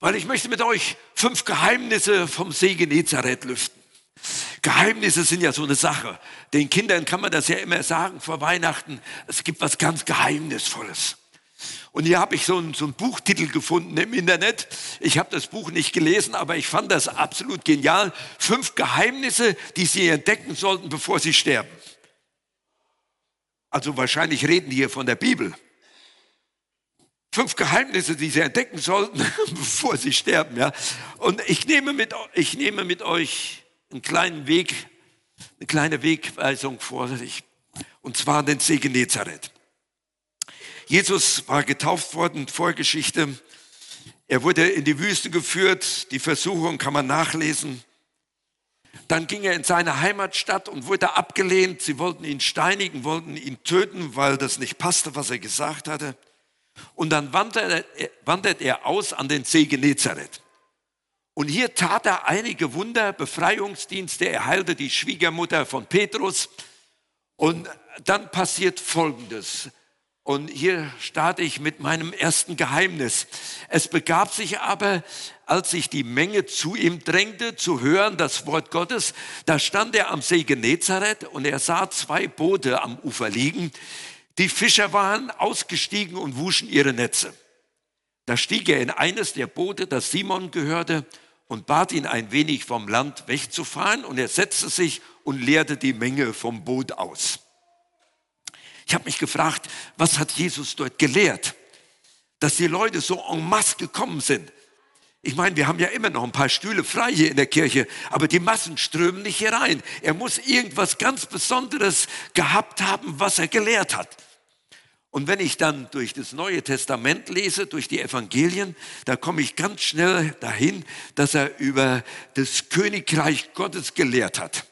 Weil ich möchte mit euch fünf Geheimnisse vom See Genezareth lüften. Geheimnisse sind ja so eine Sache. Den Kindern kann man das ja immer sagen vor Weihnachten. Es gibt was ganz Geheimnisvolles. Und hier habe ich so einen, so einen Buchtitel gefunden im Internet. Ich habe das Buch nicht gelesen, aber ich fand das absolut genial. Fünf Geheimnisse, die Sie entdecken sollten, bevor Sie sterben. Also wahrscheinlich reden die hier von der Bibel. Fünf Geheimnisse, die Sie entdecken sollten, bevor Sie sterben. Ja? Und ich nehme, mit, ich nehme mit euch einen kleinen Weg, eine kleine Wegweisung vor sich. Und zwar den See Genezareth. Jesus war getauft worden, Vorgeschichte. Er wurde in die Wüste geführt, die Versuchung kann man nachlesen. Dann ging er in seine Heimatstadt und wurde abgelehnt. Sie wollten ihn steinigen, wollten ihn töten, weil das nicht passte, was er gesagt hatte. Und dann wandert er, wandert er aus an den See Genezareth. Und hier tat er einige Wunder, Befreiungsdienste, er heilte die Schwiegermutter von Petrus. Und dann passiert Folgendes. Und hier starte ich mit meinem ersten Geheimnis. Es begab sich aber, als sich die Menge zu ihm drängte, zu hören das Wort Gottes, da stand er am See Genezareth und er sah zwei Boote am Ufer liegen. Die Fischer waren ausgestiegen und wuschen ihre Netze. Da stieg er in eines der Boote, das Simon gehörte, und bat ihn ein wenig vom Land wegzufahren und er setzte sich und leerte die Menge vom Boot aus. Ich habe mich gefragt, was hat Jesus dort gelehrt? Dass die Leute so en masse gekommen sind. Ich meine, wir haben ja immer noch ein paar Stühle frei hier in der Kirche, aber die Massen strömen nicht hier rein. Er muss irgendwas ganz Besonderes gehabt haben, was er gelehrt hat. Und wenn ich dann durch das Neue Testament lese, durch die Evangelien, da komme ich ganz schnell dahin, dass er über das Königreich Gottes gelehrt hat.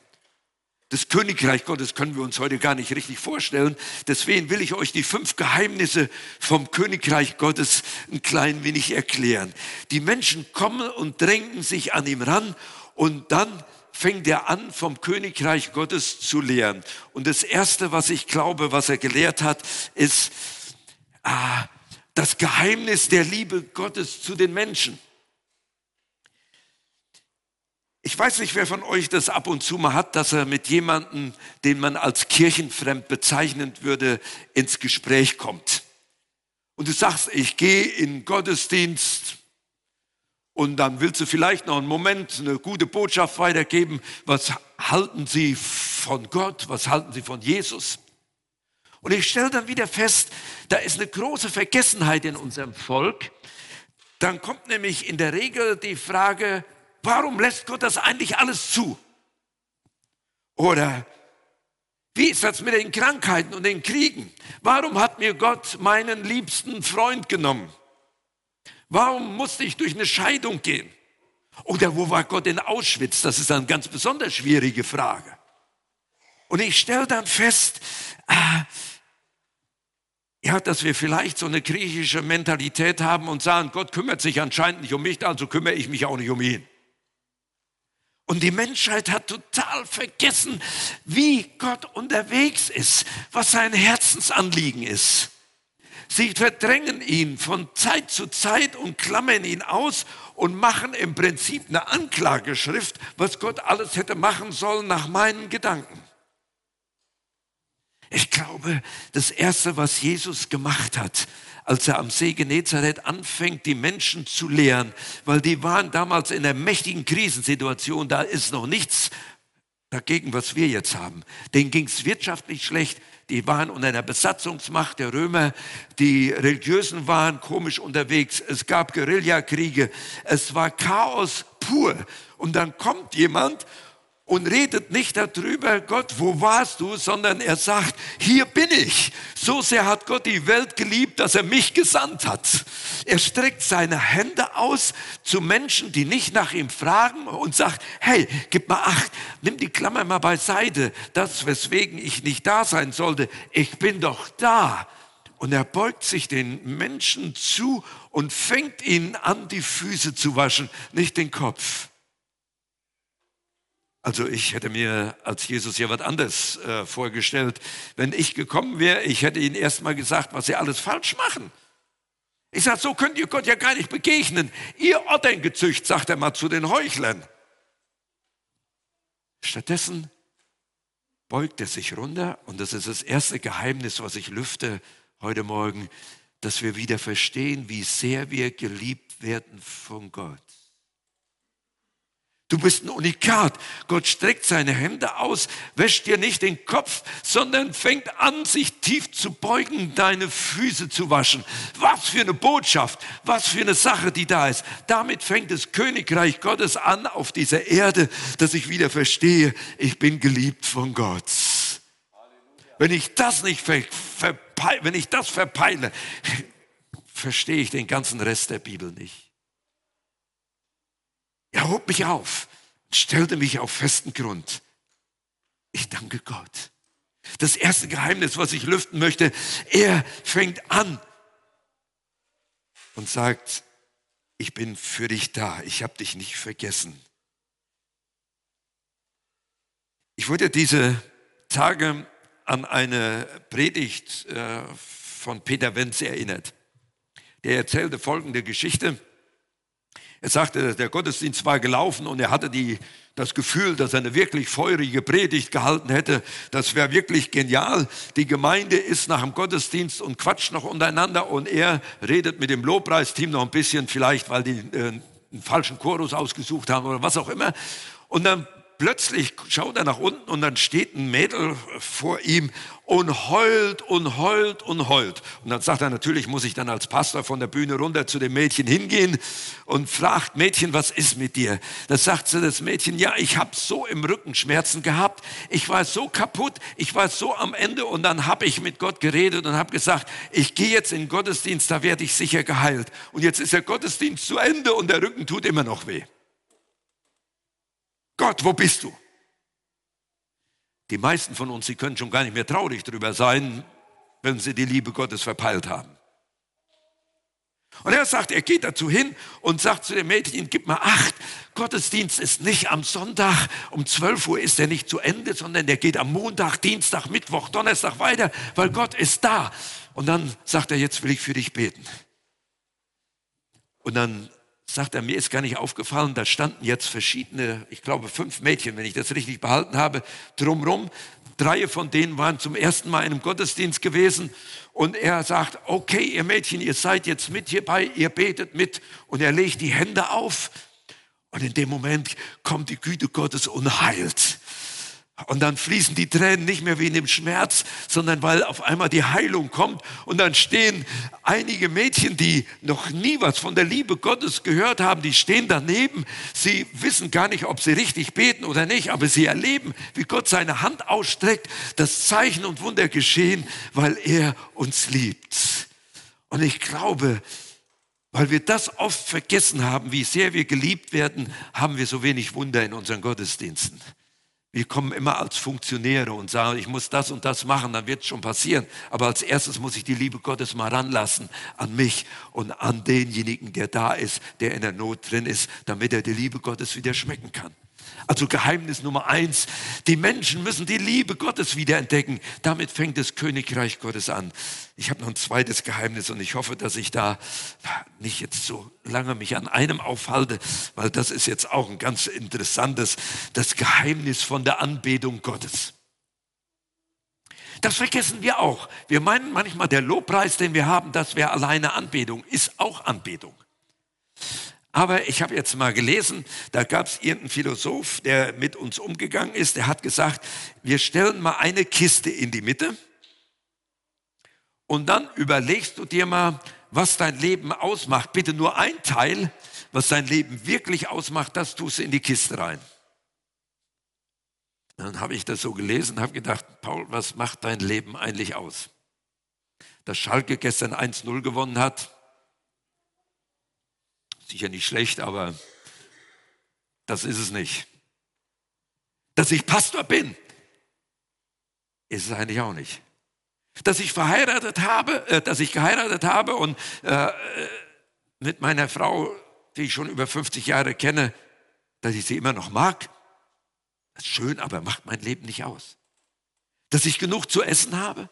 Das Königreich Gottes können wir uns heute gar nicht richtig vorstellen. Deswegen will ich euch die fünf Geheimnisse vom Königreich Gottes ein klein wenig erklären. Die Menschen kommen und drängen sich an ihm ran und dann fängt er an, vom Königreich Gottes zu lehren. Und das Erste, was ich glaube, was er gelehrt hat, ist ah, das Geheimnis der Liebe Gottes zu den Menschen. Ich weiß nicht, wer von euch das ab und zu mal hat, dass er mit jemandem, den man als kirchenfremd bezeichnen würde, ins Gespräch kommt. Und du sagst, ich gehe in Gottesdienst und dann willst du vielleicht noch einen Moment eine gute Botschaft weitergeben. Was halten Sie von Gott? Was halten Sie von Jesus? Und ich stelle dann wieder fest, da ist eine große Vergessenheit in unserem Volk. Dann kommt nämlich in der Regel die Frage, warum lässt Gott das eigentlich alles zu? Oder wie ist das mit den Krankheiten und den Kriegen? Warum hat mir Gott meinen liebsten Freund genommen? Warum musste ich durch eine Scheidung gehen? Oder wo war Gott in Auschwitz? Das ist eine ganz besonders schwierige Frage. Und ich stelle dann fest, äh, ja, dass wir vielleicht so eine griechische Mentalität haben und sagen, Gott kümmert sich anscheinend nicht um mich, also kümmere ich mich auch nicht um ihn. Und die Menschheit hat total vergessen, wie Gott unterwegs ist, was sein Herzensanliegen ist. Sie verdrängen ihn von Zeit zu Zeit und klammern ihn aus und machen im Prinzip eine Anklageschrift, was Gott alles hätte machen sollen nach meinen Gedanken. Ich glaube, das Erste, was Jesus gemacht hat, als er am See Genezareth anfängt, die Menschen zu lehren, weil die waren damals in einer mächtigen Krisensituation, da ist noch nichts dagegen, was wir jetzt haben. Denen ging es wirtschaftlich schlecht, die waren unter einer Besatzungsmacht der Römer, die Religiösen waren komisch unterwegs, es gab Guerillakriege, es war Chaos pur. Und dann kommt jemand und redet nicht darüber, Gott, wo warst du, sondern er sagt, hier bin ich. So sehr hat Gott die Welt geliebt, dass er mich gesandt hat. Er streckt seine Hände aus zu Menschen, die nicht nach ihm fragen und sagt, hey, gib mal acht, nimm die Klammer mal beiseite, das, weswegen ich nicht da sein sollte, ich bin doch da. Und er beugt sich den Menschen zu und fängt ihnen an, die Füße zu waschen, nicht den Kopf. Also ich hätte mir als Jesus ja was anderes äh, vorgestellt. Wenn ich gekommen wäre, ich hätte ihnen erstmal gesagt, was sie alles falsch machen. Ich sage, so könnt ihr Gott ja gar nicht begegnen. Ihr Otterngezücht, sagt er mal zu den Heuchlern. Stattdessen beugt er sich runter und das ist das erste Geheimnis, was ich lüfte heute Morgen, dass wir wieder verstehen, wie sehr wir geliebt werden von Gott. Du bist ein Unikat. Gott streckt seine Hände aus, wäscht dir nicht den Kopf, sondern fängt an, sich tief zu beugen, deine Füße zu waschen. Was für eine Botschaft, was für eine Sache, die da ist. Damit fängt das Königreich Gottes an auf dieser Erde, dass ich wieder verstehe, ich bin geliebt von Gott. Wenn ich das nicht ver, wenn ich das verpeile, verstehe ich den ganzen Rest der Bibel nicht. Er hob mich auf, stellte mich auf festen Grund. Ich danke Gott. Das erste Geheimnis, was ich lüften möchte, er fängt an und sagt, ich bin für dich da, ich habe dich nicht vergessen. Ich wurde diese Tage an eine Predigt äh, von Peter Wenz erinnert. Der erzählte folgende Geschichte. Er sagte, der Gottesdienst war gelaufen und er hatte die, das Gefühl, dass er eine wirklich feurige Predigt gehalten hätte. Das wäre wirklich genial. Die Gemeinde ist nach dem Gottesdienst und quatscht noch untereinander und er redet mit dem Lobpreisteam noch ein bisschen, vielleicht weil die äh, einen falschen Chorus ausgesucht haben oder was auch immer. Und dann plötzlich schaut er nach unten und dann steht ein Mädel vor ihm und heult und heult und heult. Und dann sagt er, natürlich muss ich dann als Pastor von der Bühne runter zu dem Mädchen hingehen und fragt, Mädchen, was ist mit dir? Da sagt sie das Mädchen, ja, ich habe so im Rücken Schmerzen gehabt, ich war so kaputt, ich war so am Ende und dann habe ich mit Gott geredet und habe gesagt, ich gehe jetzt in den Gottesdienst, da werde ich sicher geheilt. Und jetzt ist der Gottesdienst zu Ende und der Rücken tut immer noch weh. Gott, wo bist du? Die meisten von uns, sie können schon gar nicht mehr traurig darüber sein, wenn sie die Liebe Gottes verpeilt haben. Und er sagt, er geht dazu hin und sagt zu dem Mädchen, gib mal acht, Gottesdienst ist nicht am Sonntag, um 12 Uhr ist er nicht zu Ende, sondern der geht am Montag, Dienstag, Mittwoch, Donnerstag weiter, weil Gott ist da. Und dann sagt er, jetzt will ich für dich beten. Und dann sagt er, mir ist gar nicht aufgefallen, da standen jetzt verschiedene, ich glaube fünf Mädchen, wenn ich das richtig behalten habe, drumrum. Drei von denen waren zum ersten Mal in einem Gottesdienst gewesen und er sagt, okay, ihr Mädchen, ihr seid jetzt mit hierbei, ihr betet mit und er legt die Hände auf und in dem Moment kommt die Güte Gottes und heilt. Und dann fließen die Tränen nicht mehr wie in dem Schmerz, sondern weil auf einmal die Heilung kommt. Und dann stehen einige Mädchen, die noch nie was von der Liebe Gottes gehört haben, die stehen daneben. Sie wissen gar nicht, ob sie richtig beten oder nicht, aber sie erleben, wie Gott seine Hand ausstreckt, dass Zeichen und Wunder geschehen, weil er uns liebt. Und ich glaube, weil wir das oft vergessen haben, wie sehr wir geliebt werden, haben wir so wenig Wunder in unseren Gottesdiensten. Wir kommen immer als Funktionäre und sagen, ich muss das und das machen, dann wird es schon passieren. Aber als erstes muss ich die Liebe Gottes mal ranlassen an mich und an denjenigen, der da ist, der in der Not drin ist, damit er die Liebe Gottes wieder schmecken kann. Also Geheimnis Nummer eins, die Menschen müssen die Liebe Gottes wiederentdecken. Damit fängt das Königreich Gottes an. Ich habe noch ein zweites Geheimnis und ich hoffe, dass ich da nicht jetzt so lange mich an einem aufhalte, weil das ist jetzt auch ein ganz interessantes, das Geheimnis von der Anbetung Gottes. Das vergessen wir auch. Wir meinen manchmal, der Lobpreis, den wir haben, das wäre alleine Anbetung, ist auch Anbetung. Aber ich habe jetzt mal gelesen, da gab es irgendeinen Philosoph, der mit uns umgegangen ist, der hat gesagt, wir stellen mal eine Kiste in die Mitte und dann überlegst du dir mal, was dein Leben ausmacht. Bitte nur ein Teil, was dein Leben wirklich ausmacht, das tust du in die Kiste rein. Dann habe ich das so gelesen, habe gedacht, Paul, was macht dein Leben eigentlich aus? Dass Schalke gestern 1-0 gewonnen hat, Sicher nicht schlecht, aber das ist es nicht. Dass ich Pastor bin, ist es eigentlich auch nicht. Dass ich verheiratet habe, äh, dass ich geheiratet habe und äh, mit meiner Frau, die ich schon über 50 Jahre kenne, dass ich sie immer noch mag, ist schön, aber macht mein Leben nicht aus. Dass ich genug zu essen habe.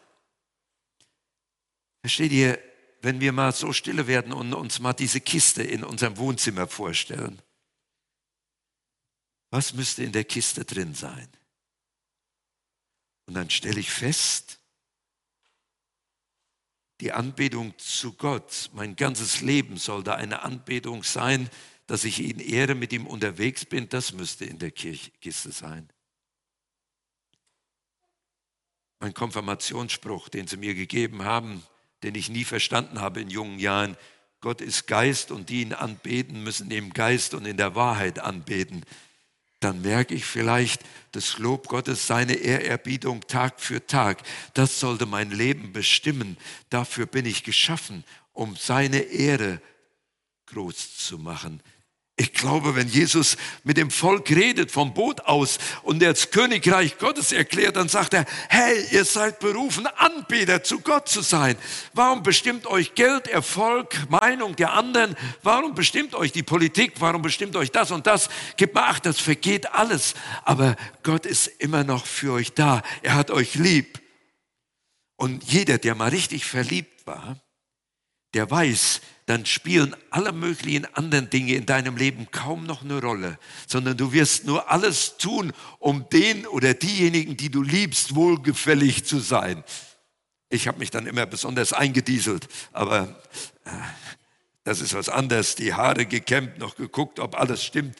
Versteht ihr, wenn wir mal so stille werden und uns mal diese Kiste in unserem Wohnzimmer vorstellen. Was müsste in der Kiste drin sein? Und dann stelle ich fest, die Anbetung zu Gott, mein ganzes Leben soll da eine Anbetung sein, dass ich ihn ehre, mit ihm unterwegs bin, das müsste in der Kiste sein. Mein Konfirmationsspruch, den sie mir gegeben haben, den ich nie verstanden habe in jungen Jahren, Gott ist Geist und die ihn anbeten, müssen im Geist und in der Wahrheit anbeten. Dann merke ich vielleicht, das Lob Gottes, seine Ehrerbietung Tag für Tag, das sollte mein Leben bestimmen. Dafür bin ich geschaffen, um seine Ehre groß zu machen. Ich glaube, wenn Jesus mit dem Volk redet vom Boot aus und er das Königreich Gottes erklärt, dann sagt er, hey, ihr seid berufen, Anbeter zu Gott zu sein. Warum bestimmt euch Geld, Erfolg, Meinung der anderen? Warum bestimmt euch die Politik? Warum bestimmt euch das und das? Gebt mal acht, das vergeht alles. Aber Gott ist immer noch für euch da. Er hat euch lieb. Und jeder, der mal richtig verliebt war, der weiß, dann spielen alle möglichen anderen Dinge in deinem Leben kaum noch eine Rolle, sondern du wirst nur alles tun, um den oder diejenigen, die du liebst, wohlgefällig zu sein. Ich habe mich dann immer besonders eingedieselt, aber äh, das ist was anderes. Die Haare gekämmt, noch geguckt, ob alles stimmt,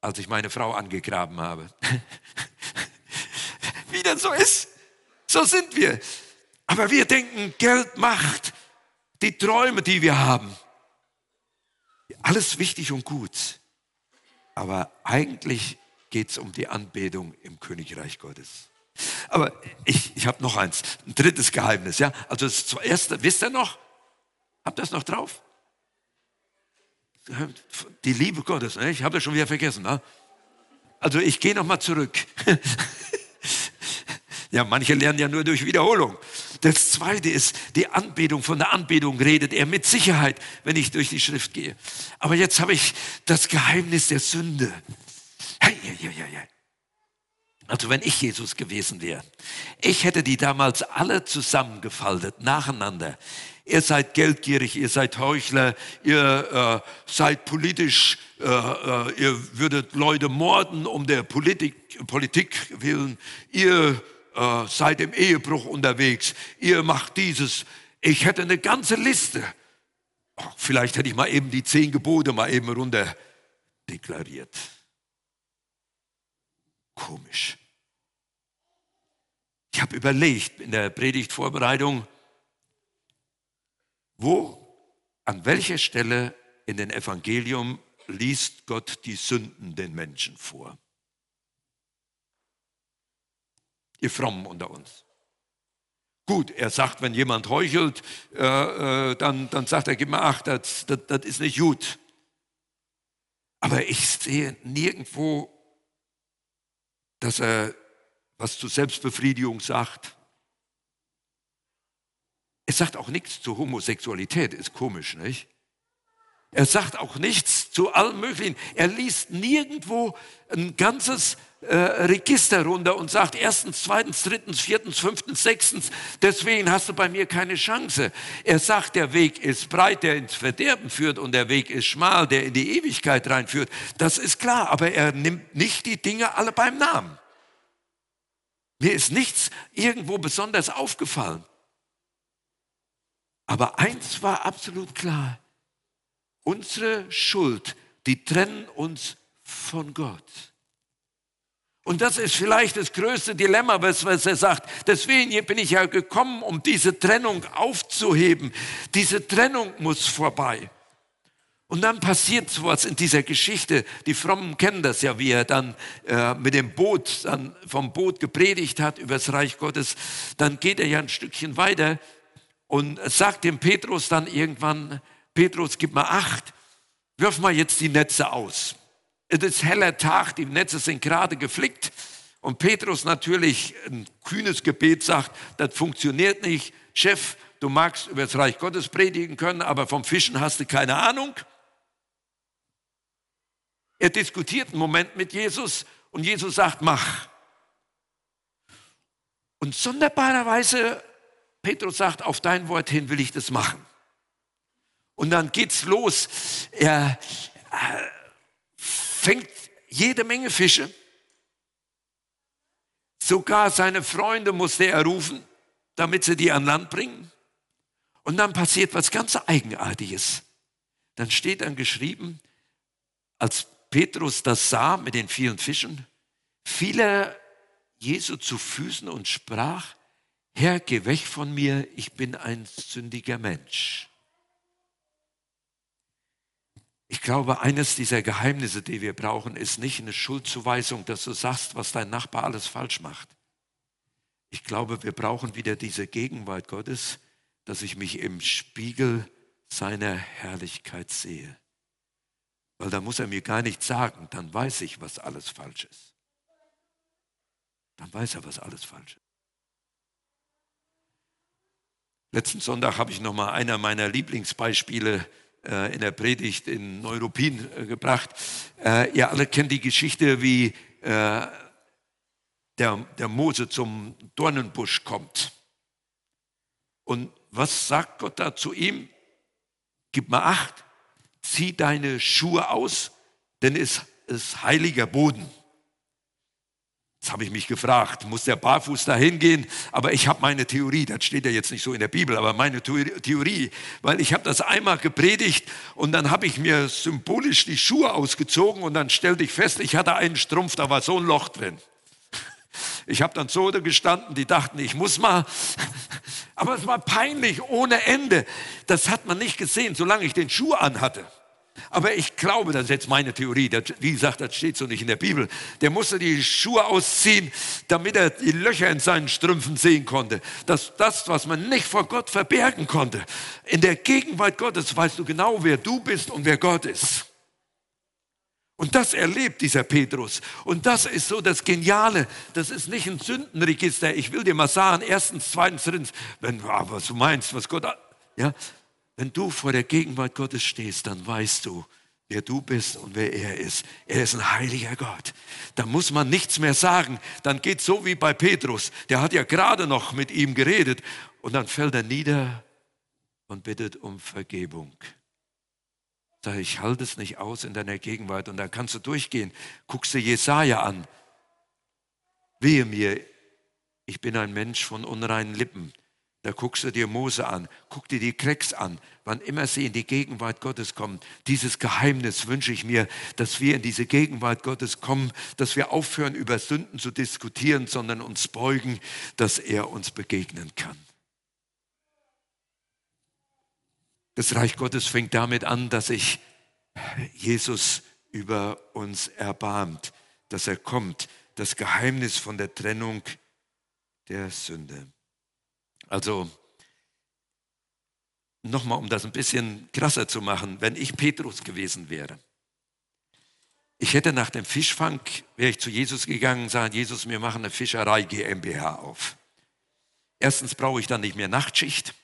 als ich meine Frau angegraben habe. Wie das so ist, so sind wir. Aber wir denken, Geld macht die Träume, die wir haben. Alles wichtig und gut. Aber eigentlich geht es um die Anbetung im Königreich Gottes. Aber ich, ich habe noch eins, ein drittes Geheimnis. Ja? Also das erste, wisst ihr noch? Habt ihr das noch drauf? Die Liebe Gottes, ne? ich habe das schon wieder vergessen. Ne? Also ich gehe noch mal zurück. ja, manche lernen ja nur durch Wiederholung. Das zweite ist die Anbetung. Von der Anbetung redet er mit Sicherheit, wenn ich durch die Schrift gehe. Aber jetzt habe ich das Geheimnis der Sünde. Hey, hey, hey, hey. Also wenn ich Jesus gewesen wäre, ich hätte die damals alle zusammengefaltet, nacheinander. Ihr seid geldgierig, ihr seid Heuchler, ihr äh, seid politisch, äh, äh, ihr würdet Leute morden um der Politik, Politik willen, ihr äh, seid im Ehebruch unterwegs, ihr macht dieses. Ich hätte eine ganze Liste. Oh, vielleicht hätte ich mal eben die zehn Gebote mal eben runter deklariert. Komisch. Ich habe überlegt in der Predigtvorbereitung, wo, an welcher Stelle in den Evangelium liest Gott die Sünden den Menschen vor. Ihr Frommen unter uns. Gut, er sagt, wenn jemand heuchelt, äh, äh, dann, dann sagt er, gib mal acht, das, das, das ist nicht gut. Aber ich sehe nirgendwo, dass er was zur Selbstbefriedigung sagt. Er sagt auch nichts zur Homosexualität, ist komisch, nicht? Er sagt auch nichts zu allen möglichen. Er liest nirgendwo ein ganzes äh, Register runter und sagt erstens, zweitens, drittens, viertens, fünftens, sechstens, deswegen hast du bei mir keine Chance. Er sagt, der Weg ist breit, der ins Verderben führt und der Weg ist schmal, der in die Ewigkeit reinführt. Das ist klar, aber er nimmt nicht die Dinge alle beim Namen. Mir ist nichts irgendwo besonders aufgefallen. Aber eins war absolut klar. Unsere Schuld, die trennen uns von Gott. Und das ist vielleicht das größte Dilemma, was, was er sagt. Deswegen bin ich ja gekommen, um diese Trennung aufzuheben. Diese Trennung muss vorbei. Und dann passiert sowas in dieser Geschichte. Die Frommen kennen das ja, wie er dann äh, mit dem Boot, dann vom Boot gepredigt hat über das Reich Gottes. Dann geht er ja ein Stückchen weiter und sagt dem Petrus dann irgendwann, Petrus, gib mal acht, wirf mal jetzt die Netze aus. Es ist heller Tag, die Netze sind gerade geflickt. Und Petrus natürlich ein kühnes Gebet sagt, das funktioniert nicht. Chef, du magst über das Reich Gottes predigen können, aber vom Fischen hast du keine Ahnung. Er diskutiert einen Moment mit Jesus und Jesus sagt, mach. Und sonderbarerweise Petrus sagt, auf dein Wort hin will ich das machen. Und dann geht's los. Er äh, fängt jede Menge Fische. Sogar seine Freunde musste er rufen, damit sie die an Land bringen. Und dann passiert was ganz Eigenartiges. Dann steht dann geschrieben, als Petrus das sah mit den vielen Fischen, fiel er Jesu zu Füßen und sprach, Herr, geh weg von mir, ich bin ein sündiger Mensch. Ich glaube, eines dieser Geheimnisse, die wir brauchen, ist nicht eine Schuldzuweisung, dass du sagst, was dein Nachbar alles falsch macht. Ich glaube, wir brauchen wieder diese Gegenwart Gottes, dass ich mich im Spiegel seiner Herrlichkeit sehe. Weil da muss er mir gar nichts sagen, dann weiß ich, was alles falsch ist. Dann weiß er, was alles falsch ist. Letzten Sonntag habe ich noch mal einer meiner Lieblingsbeispiele äh, in der Predigt in Neuruppin äh, gebracht. Äh, ihr alle kennt die Geschichte, wie äh, der, der Mose zum Dornenbusch kommt. Und was sagt Gott da zu ihm? Gib mal acht, zieh deine Schuhe aus, denn es ist heiliger Boden. Das habe ich mich gefragt, muss der barfuß da hingehen? Aber ich habe meine Theorie, das steht ja jetzt nicht so in der Bibel, aber meine Theorie, weil ich habe das einmal gepredigt und dann habe ich mir symbolisch die Schuhe ausgezogen und dann stellte ich fest, ich hatte einen Strumpf, da war so ein Loch drin. Ich habe dann so gestanden, die dachten, ich muss mal. Aber es war peinlich ohne Ende. Das hat man nicht gesehen, solange ich den Schuh anhatte. Aber ich glaube, das ist jetzt meine Theorie, das, wie gesagt, das steht so nicht in der Bibel. Der musste die Schuhe ausziehen, damit er die Löcher in seinen Strümpfen sehen konnte. Dass das, was man nicht vor Gott verbergen konnte, in der Gegenwart Gottes weißt du genau, wer du bist und wer Gott ist. Und das erlebt dieser Petrus. Und das ist so das Geniale. Das ist nicht ein Sündenregister. Ich will dir mal sagen, erstens, zweitens, drittens, wenn, ah, was du meinst, was Gott, ja, wenn du vor der Gegenwart Gottes stehst, dann weißt du, wer du bist und wer er ist. Er ist ein heiliger Gott. Da muss man nichts mehr sagen. Dann geht so wie bei Petrus. Der hat ja gerade noch mit ihm geredet und dann fällt er nieder und bittet um Vergebung. Sag ich, halte es nicht aus in deiner Gegenwart und dann kannst du durchgehen. Guckst du Jesaja an. Wehe mir, ich bin ein Mensch von unreinen Lippen. Da guckst du dir Mose an, guck dir die Krecks an. Wann immer sie in die Gegenwart Gottes kommen, dieses Geheimnis wünsche ich mir, dass wir in diese Gegenwart Gottes kommen, dass wir aufhören, über Sünden zu diskutieren, sondern uns beugen, dass er uns begegnen kann. Das Reich Gottes fängt damit an, dass sich Jesus über uns erbarmt, dass er kommt, das Geheimnis von der Trennung der Sünde. Also nochmal, um das ein bisschen krasser zu machen, wenn ich Petrus gewesen wäre. Ich hätte nach dem Fischfang, wäre ich zu Jesus gegangen und sagen, Jesus, wir machen eine Fischerei GmbH auf. Erstens brauche ich dann nicht mehr Nachtschicht.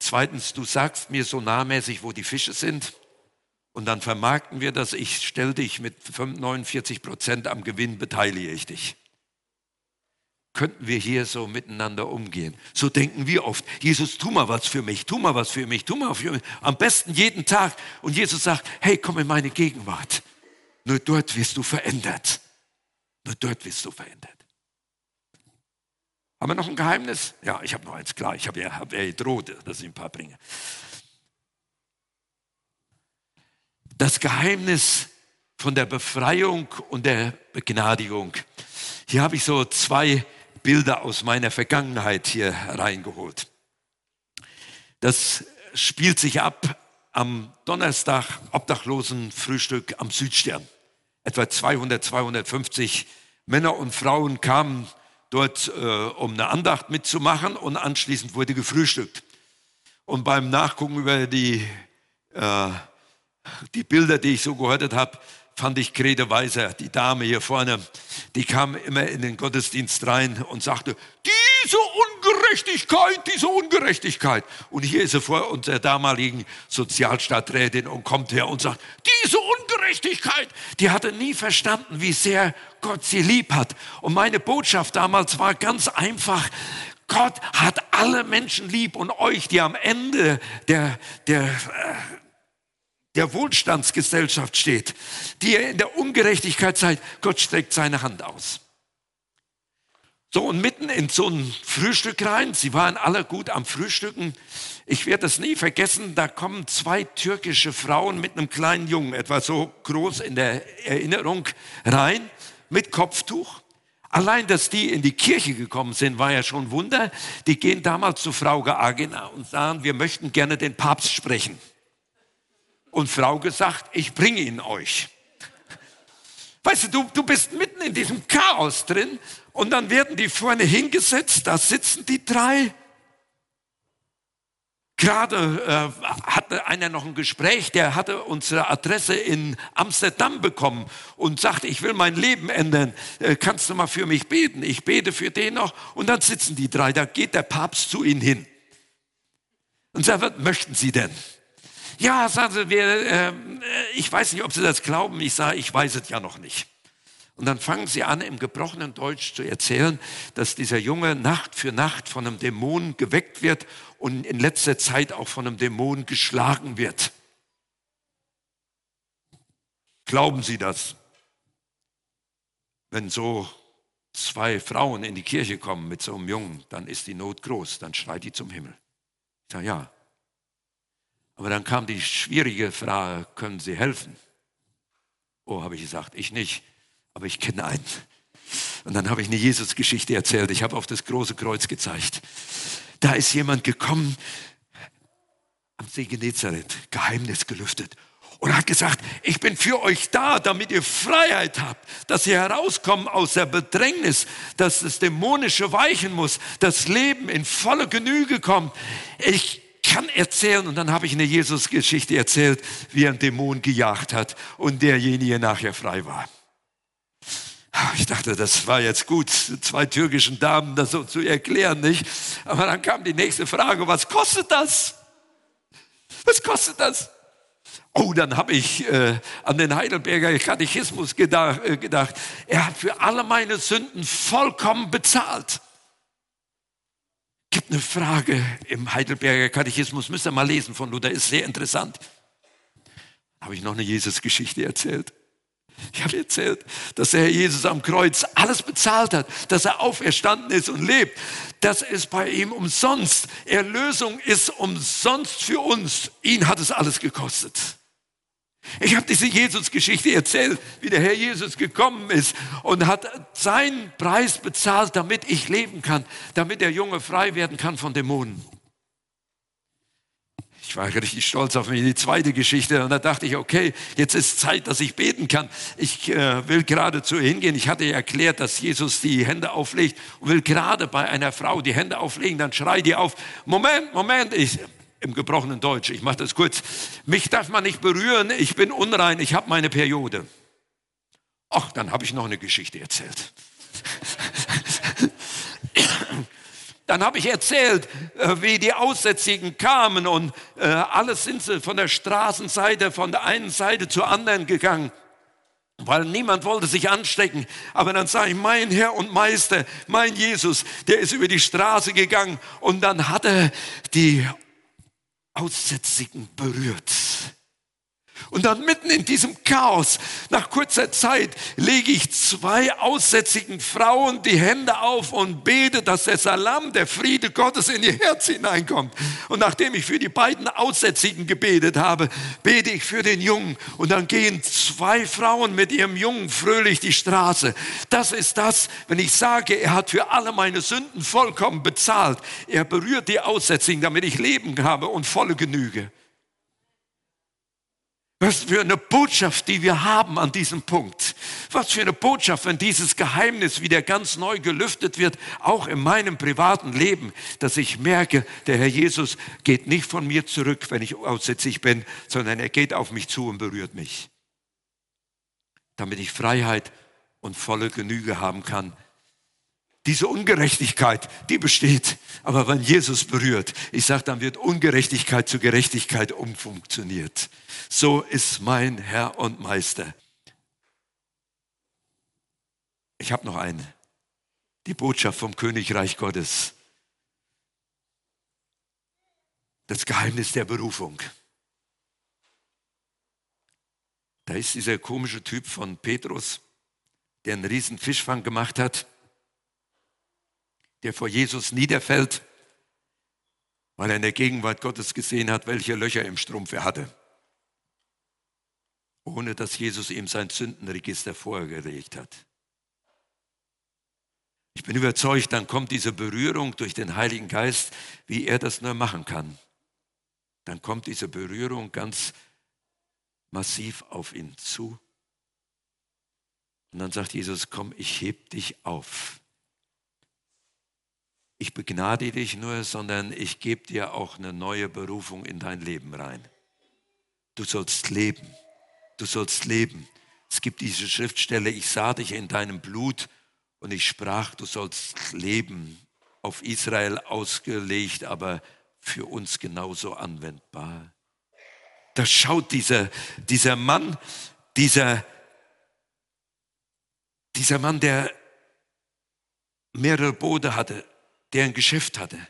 Zweitens, du sagst mir so nahmäßig, wo die Fische sind. Und dann vermarkten wir das. Ich stelle dich mit 49 Prozent am Gewinn, beteilige ich dich könnten wir hier so miteinander umgehen. So denken wir oft, Jesus, tu mal was für mich, tu mal was für mich, tu mal was für mich. Am besten jeden Tag. Und Jesus sagt, hey, komm in meine Gegenwart. Nur dort wirst du verändert. Nur dort wirst du verändert. Haben wir noch ein Geheimnis? Ja, ich habe noch eins, klar. Ich habe ja, hab ja gedroht, dass ich ein paar bringe. Das Geheimnis von der Befreiung und der Begnadigung. Hier habe ich so zwei Bilder aus meiner Vergangenheit hier reingeholt. Das spielt sich ab am Donnerstag Obdachlosenfrühstück am Südstern. Etwa 200, 250 Männer und Frauen kamen dort, äh, um eine Andacht mitzumachen und anschließend wurde gefrühstückt. Und beim Nachgucken über die, äh, die Bilder, die ich so gehört habe, fand ich Grete Weiser, die Dame hier vorne, die kam immer in den Gottesdienst rein und sagte, diese Ungerechtigkeit, diese Ungerechtigkeit. Und hier ist sie vor unserer damaligen Sozialstadträtin und kommt her und sagt, diese Ungerechtigkeit. Die hatte nie verstanden, wie sehr Gott sie lieb hat. Und meine Botschaft damals war ganz einfach, Gott hat alle Menschen lieb und euch, die am Ende der, der, äh, der Wohlstandsgesellschaft steht, die ihr in der Ungerechtigkeit seid, Gott streckt seine Hand aus. So, und mitten in so ein Frühstück rein, sie waren alle gut am Frühstücken. Ich werde das nie vergessen, da kommen zwei türkische Frauen mit einem kleinen Jungen, etwa so groß in der Erinnerung, rein, mit Kopftuch. Allein, dass die in die Kirche gekommen sind, war ja schon Wunder. Die gehen damals zu Frau Agena und sagen, wir möchten gerne den Papst sprechen. Und Frau gesagt, ich bringe ihn euch. Weißt du, du, du bist mitten in diesem Chaos drin und dann werden die vorne hingesetzt, da sitzen die drei. Gerade äh, hatte einer noch ein Gespräch, der hatte unsere Adresse in Amsterdam bekommen und sagte, ich will mein Leben ändern, äh, kannst du mal für mich beten? Ich bete für den noch und dann sitzen die drei, da geht der Papst zu ihnen hin und sagt, was möchten Sie denn? Ja, sagen Sie, wir, äh, ich weiß nicht, ob Sie das glauben. Ich sage, ich weiß es ja noch nicht. Und dann fangen sie an, im gebrochenen Deutsch zu erzählen, dass dieser Junge Nacht für Nacht von einem Dämon geweckt wird und in letzter Zeit auch von einem Dämon geschlagen wird. Glauben Sie das? Wenn so zwei Frauen in die Kirche kommen mit so einem Jungen, dann ist die Not groß, dann schreit die zum Himmel. Ich sage, ja. Aber dann kam die schwierige Frage, können Sie helfen? Oh, habe ich gesagt, ich nicht aber ich kenne einen. Und dann habe ich eine Jesus-Geschichte erzählt. Ich habe auf das große Kreuz gezeigt. Da ist jemand gekommen am See Genezareth, Geheimnis gelüftet und hat gesagt, ich bin für euch da, damit ihr Freiheit habt, dass ihr herauskommt aus der Bedrängnis, dass das Dämonische weichen muss, das Leben in volle Genüge kommt. Ich kann erzählen und dann habe ich eine Jesus-Geschichte erzählt, wie er einen Dämon gejagt hat und derjenige nachher frei war. Ich dachte, das war jetzt gut, zwei türkischen Damen das so zu erklären, nicht? Aber dann kam die nächste Frage, was kostet das? Was kostet das? Oh, dann habe ich äh, an den Heidelberger Katechismus gedacht, äh, gedacht. Er hat für alle meine Sünden vollkommen bezahlt. Gibt eine Frage im Heidelberger Katechismus, müsst ihr mal lesen von Luther, ist sehr interessant. Habe ich noch eine Jesus-Geschichte erzählt? Ich habe erzählt, dass der Herr Jesus am Kreuz alles bezahlt hat, dass er auferstanden ist und lebt. Das ist bei ihm umsonst. Erlösung ist umsonst für uns. Ihn hat es alles gekostet. Ich habe diese Jesus-Geschichte erzählt, wie der Herr Jesus gekommen ist und hat seinen Preis bezahlt, damit ich leben kann, damit der Junge frei werden kann von Dämonen. Ich war richtig stolz auf mich, die zweite Geschichte. Und da dachte ich, okay, jetzt ist Zeit, dass ich beten kann. Ich äh, will gerade zu ihr hingehen. Ich hatte erklärt, dass Jesus die Hände auflegt und will gerade bei einer Frau die Hände auflegen. Dann schreit die auf, Moment, Moment, ich, im gebrochenen Deutsch, ich mache das kurz. Mich darf man nicht berühren, ich bin unrein, ich habe meine Periode. Ach, dann habe ich noch eine Geschichte erzählt. Dann habe ich erzählt, äh, wie die Aussätzigen kamen und äh, alles sind sie von der Straßenseite, von der einen Seite zur anderen gegangen weil niemand wollte sich anstecken. Aber dann sage ich, mein Herr und Meister, mein Jesus, der ist über die Straße gegangen und dann hat er die Aussätzigen berührt. Und dann mitten in diesem Chaos, nach kurzer Zeit, lege ich zwei aussätzigen Frauen die Hände auf und bete, dass der Salam, der Friede Gottes in ihr Herz hineinkommt. Und nachdem ich für die beiden Aussätzigen gebetet habe, bete ich für den Jungen. Und dann gehen zwei Frauen mit ihrem Jungen fröhlich die Straße. Das ist das, wenn ich sage, er hat für alle meine Sünden vollkommen bezahlt. Er berührt die Aussätzigen, damit ich Leben habe und volle Genüge. Was für eine Botschaft, die wir haben an diesem Punkt. Was für eine Botschaft, wenn dieses Geheimnis wieder ganz neu gelüftet wird, auch in meinem privaten Leben, dass ich merke, der Herr Jesus geht nicht von mir zurück, wenn ich aussätzig bin, sondern er geht auf mich zu und berührt mich. Damit ich Freiheit und volle Genüge haben kann diese Ungerechtigkeit, die besteht. Aber wenn Jesus berührt, ich sage, dann wird Ungerechtigkeit zu Gerechtigkeit umfunktioniert. So ist mein Herr und Meister. Ich habe noch eine. Die Botschaft vom Königreich Gottes. Das Geheimnis der Berufung. Da ist dieser komische Typ von Petrus, der einen riesen Fischfang gemacht hat, der vor Jesus niederfällt, weil er in der Gegenwart Gottes gesehen hat, welche Löcher im Strumpf er hatte, ohne dass Jesus ihm sein Sündenregister vorgelegt hat. Ich bin überzeugt, dann kommt diese Berührung durch den Heiligen Geist, wie er das nur machen kann. Dann kommt diese Berührung ganz massiv auf ihn zu. Und dann sagt Jesus, komm, ich heb dich auf. Ich begnade dich nur, sondern ich gebe dir auch eine neue Berufung in dein Leben rein. Du sollst leben. Du sollst leben. Es gibt diese Schriftstelle, ich sah dich in deinem Blut und ich sprach, du sollst leben, auf Israel ausgelegt, aber für uns genauso anwendbar. Da schaut dieser, dieser Mann, dieser, dieser Mann, der mehrere Boote hatte, der ein Geschäft hatte,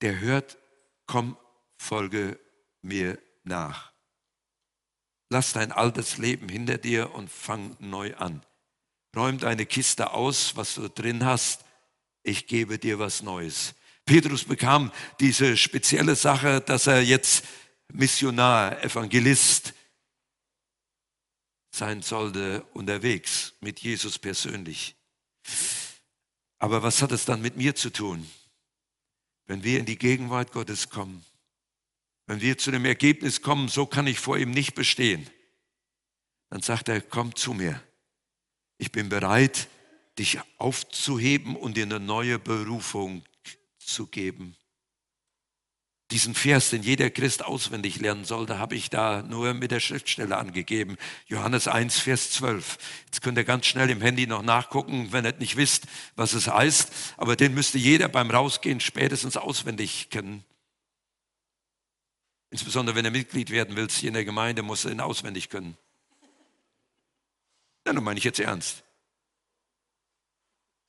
der hört, komm, folge mir nach. Lass dein altes Leben hinter dir und fang neu an. Räum deine Kiste aus, was du drin hast. Ich gebe dir was Neues. Petrus bekam diese spezielle Sache, dass er jetzt Missionar, Evangelist sein sollte unterwegs mit Jesus persönlich. Aber was hat es dann mit mir zu tun? Wenn wir in die Gegenwart Gottes kommen, wenn wir zu dem Ergebnis kommen, so kann ich vor ihm nicht bestehen, dann sagt er, komm zu mir ich bin bereit, dich aufzuheben und dir eine neue Berufung zu geben. Diesen Vers, den jeder Christ auswendig lernen sollte, habe ich da nur mit der Schriftstelle angegeben. Johannes 1, Vers 12. Jetzt könnt ihr ganz schnell im Handy noch nachgucken, wenn ihr nicht wisst, was es heißt. Aber den müsste jeder beim Rausgehen spätestens auswendig kennen. Insbesondere wenn er Mitglied werden willst hier in der Gemeinde, muss er ihn auswendig können. Ja, nun meine ich jetzt ernst.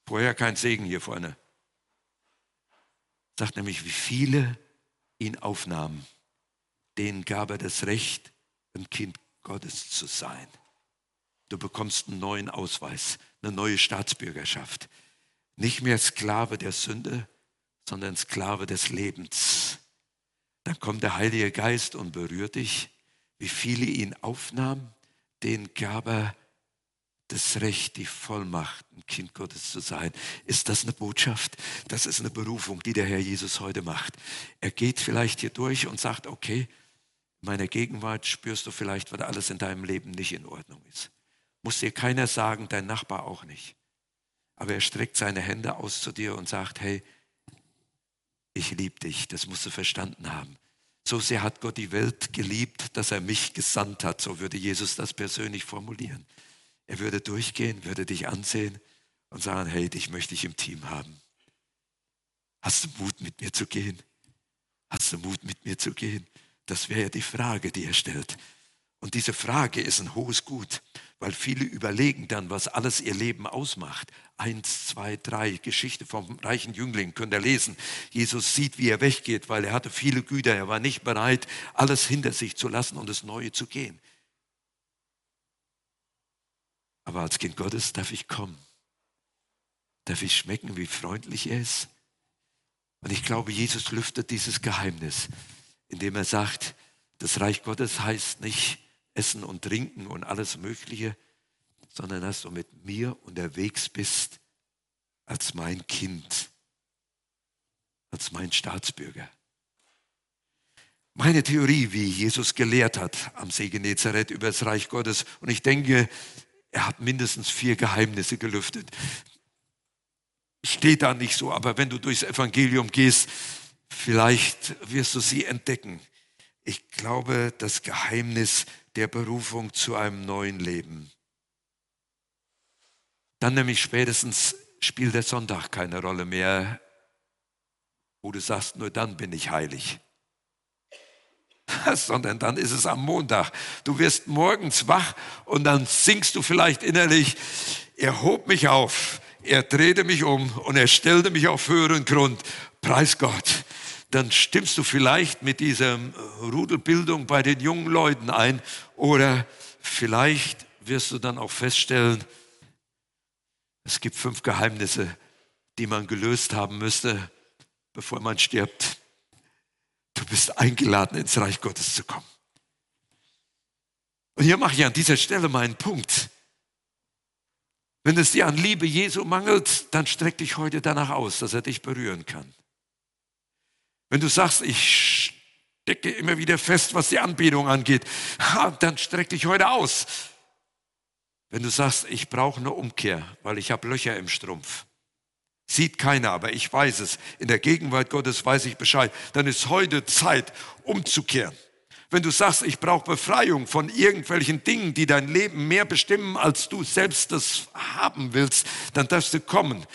Vorher kein Segen hier vorne. Sagt nämlich, wie viele ihn aufnahmen, denen gab er das Recht, ein Kind Gottes zu sein. Du bekommst einen neuen Ausweis, eine neue Staatsbürgerschaft. Nicht mehr Sklave der Sünde, sondern Sklave des Lebens. Dann kommt der Heilige Geist und berührt dich. Wie viele ihn aufnahmen, denen gab er das Recht, die Vollmacht, ein Kind Gottes zu sein. Ist das eine Botschaft? Das ist eine Berufung, die der Herr Jesus heute macht. Er geht vielleicht hier durch und sagt, okay, in meiner Gegenwart spürst du vielleicht, was alles in deinem Leben nicht in Ordnung ist. Muss dir keiner sagen, dein Nachbar auch nicht. Aber er streckt seine Hände aus zu dir und sagt, hey, ich liebe dich, das musst du verstanden haben. So sehr hat Gott die Welt geliebt, dass er mich gesandt hat, so würde Jesus das persönlich formulieren. Er würde durchgehen, würde dich ansehen und sagen, hey, dich möchte ich im Team haben. Hast du Mut, mit mir zu gehen? Hast du Mut, mit mir zu gehen? Das wäre ja die Frage, die er stellt. Und diese Frage ist ein hohes Gut, weil viele überlegen dann, was alles ihr Leben ausmacht. Eins, zwei, drei, Geschichte vom reichen Jüngling könnt ihr lesen. Jesus sieht, wie er weggeht, weil er hatte viele Güter. Er war nicht bereit, alles hinter sich zu lassen und das Neue zu gehen. Aber als Kind Gottes darf ich kommen. Darf ich schmecken, wie freundlich er ist. Und ich glaube, Jesus lüftet dieses Geheimnis, indem er sagt, das Reich Gottes heißt nicht Essen und Trinken und alles Mögliche, sondern dass du mit mir unterwegs bist als mein Kind, als mein Staatsbürger. Meine Theorie, wie Jesus gelehrt hat am See Genezareth über das Reich Gottes, und ich denke, er hat mindestens vier Geheimnisse gelüftet. Steht da nicht so, aber wenn du durchs Evangelium gehst, vielleicht wirst du sie entdecken. Ich glaube, das Geheimnis der Berufung zu einem neuen Leben. Dann nämlich spätestens spielt der Sonntag keine Rolle mehr, wo du sagst, nur dann bin ich heilig. Sondern dann ist es am Montag. Du wirst morgens wach und dann singst du vielleicht innerlich, er hob mich auf, er drehte mich um und er stellte mich auf höheren Grund. Preis Gott. dann stimmst du vielleicht mit dieser Rudelbildung bei den jungen Leuten ein oder vielleicht wirst du dann auch feststellen, es gibt fünf Geheimnisse, die man gelöst haben müsste, bevor man stirbt. Du bist eingeladen, ins Reich Gottes zu kommen. Und hier mache ich an dieser Stelle meinen Punkt. Wenn es dir an Liebe Jesu mangelt, dann streck dich heute danach aus, dass er dich berühren kann. Wenn du sagst, ich stecke immer wieder fest, was die Anbetung angeht, dann streck dich heute aus. Wenn du sagst, ich brauche eine Umkehr, weil ich habe Löcher im Strumpf, sieht keiner, aber ich weiß es, in der Gegenwart Gottes weiß ich Bescheid, dann ist heute Zeit, umzukehren. Wenn du sagst, ich brauche Befreiung von irgendwelchen Dingen, die dein Leben mehr bestimmen, als du selbst das haben willst, dann darfst du kommen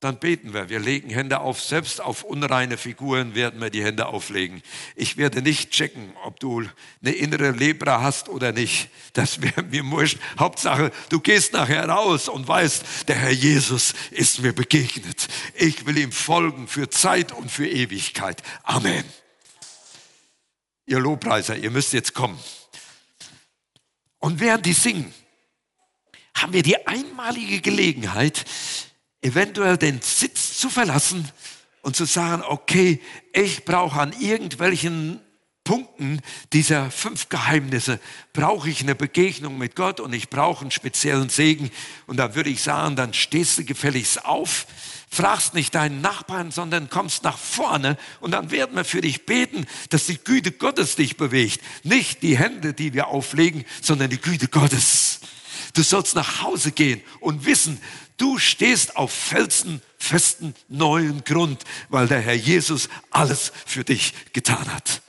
dann beten wir. Wir legen Hände auf. Selbst auf unreine Figuren werden wir die Hände auflegen. Ich werde nicht checken, ob du eine innere Lepra hast oder nicht. Das wäre mir wurscht. Hauptsache, du gehst nachher raus und weißt, der Herr Jesus ist mir begegnet. Ich will ihm folgen für Zeit und für Ewigkeit. Amen. Ihr Lobpreiser, ihr müsst jetzt kommen. Und während die singen, haben wir die einmalige Gelegenheit, eventuell den Sitz zu verlassen und zu sagen, okay, ich brauche an irgendwelchen Punkten dieser fünf Geheimnisse brauche ich eine Begegnung mit Gott und ich brauche einen speziellen Segen. Und da würde ich sagen, dann stehst du gefälligst auf, fragst nicht deinen Nachbarn, sondern kommst nach vorne und dann werden wir für dich beten, dass die Güte Gottes dich bewegt. Nicht die Hände, die wir auflegen, sondern die Güte Gottes. Du sollst nach Hause gehen und wissen, Du stehst auf felsenfesten neuen Grund, weil der Herr Jesus alles für dich getan hat.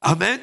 Amen.